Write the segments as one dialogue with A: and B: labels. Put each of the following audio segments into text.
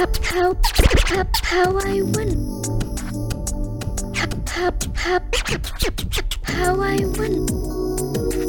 A: how, how, how I
B: win. How, how, how, how I win.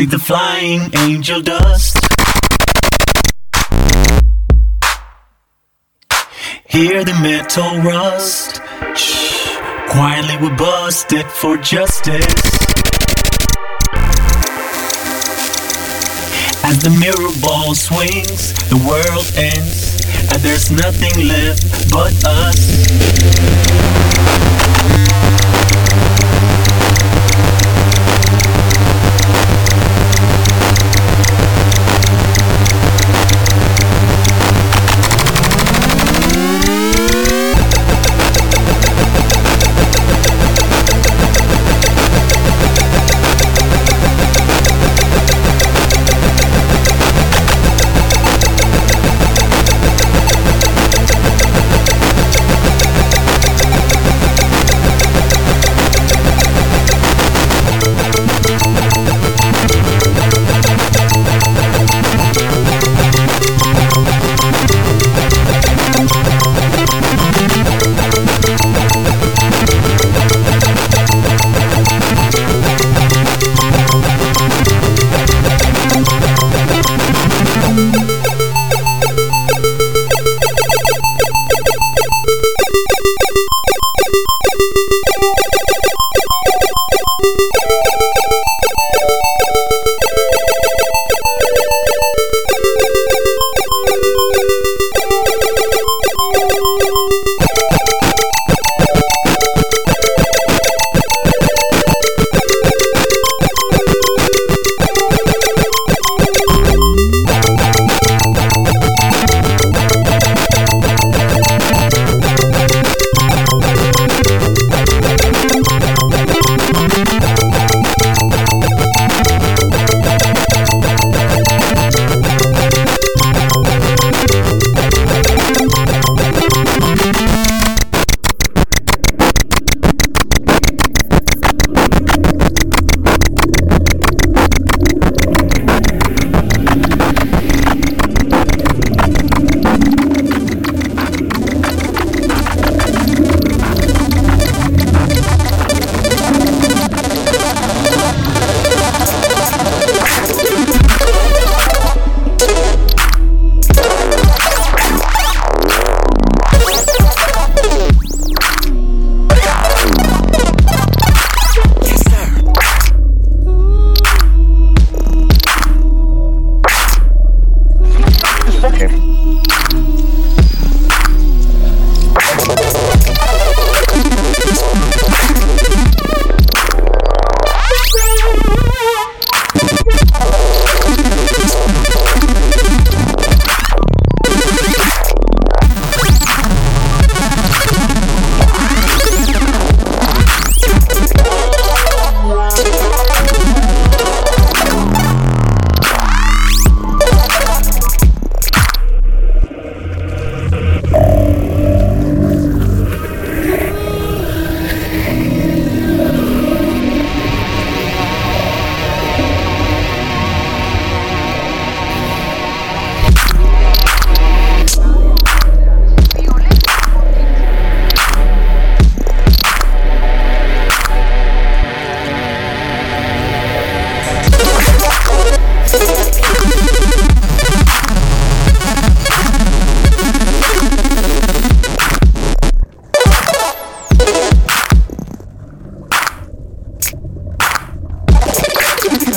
B: See the flying angel dust. Hear the metal rust. Shh, quietly we bust it for justice. As the mirror ball swings, the world ends, and there's nothing left but us.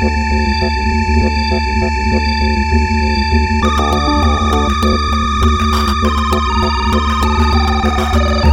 C: Thank you.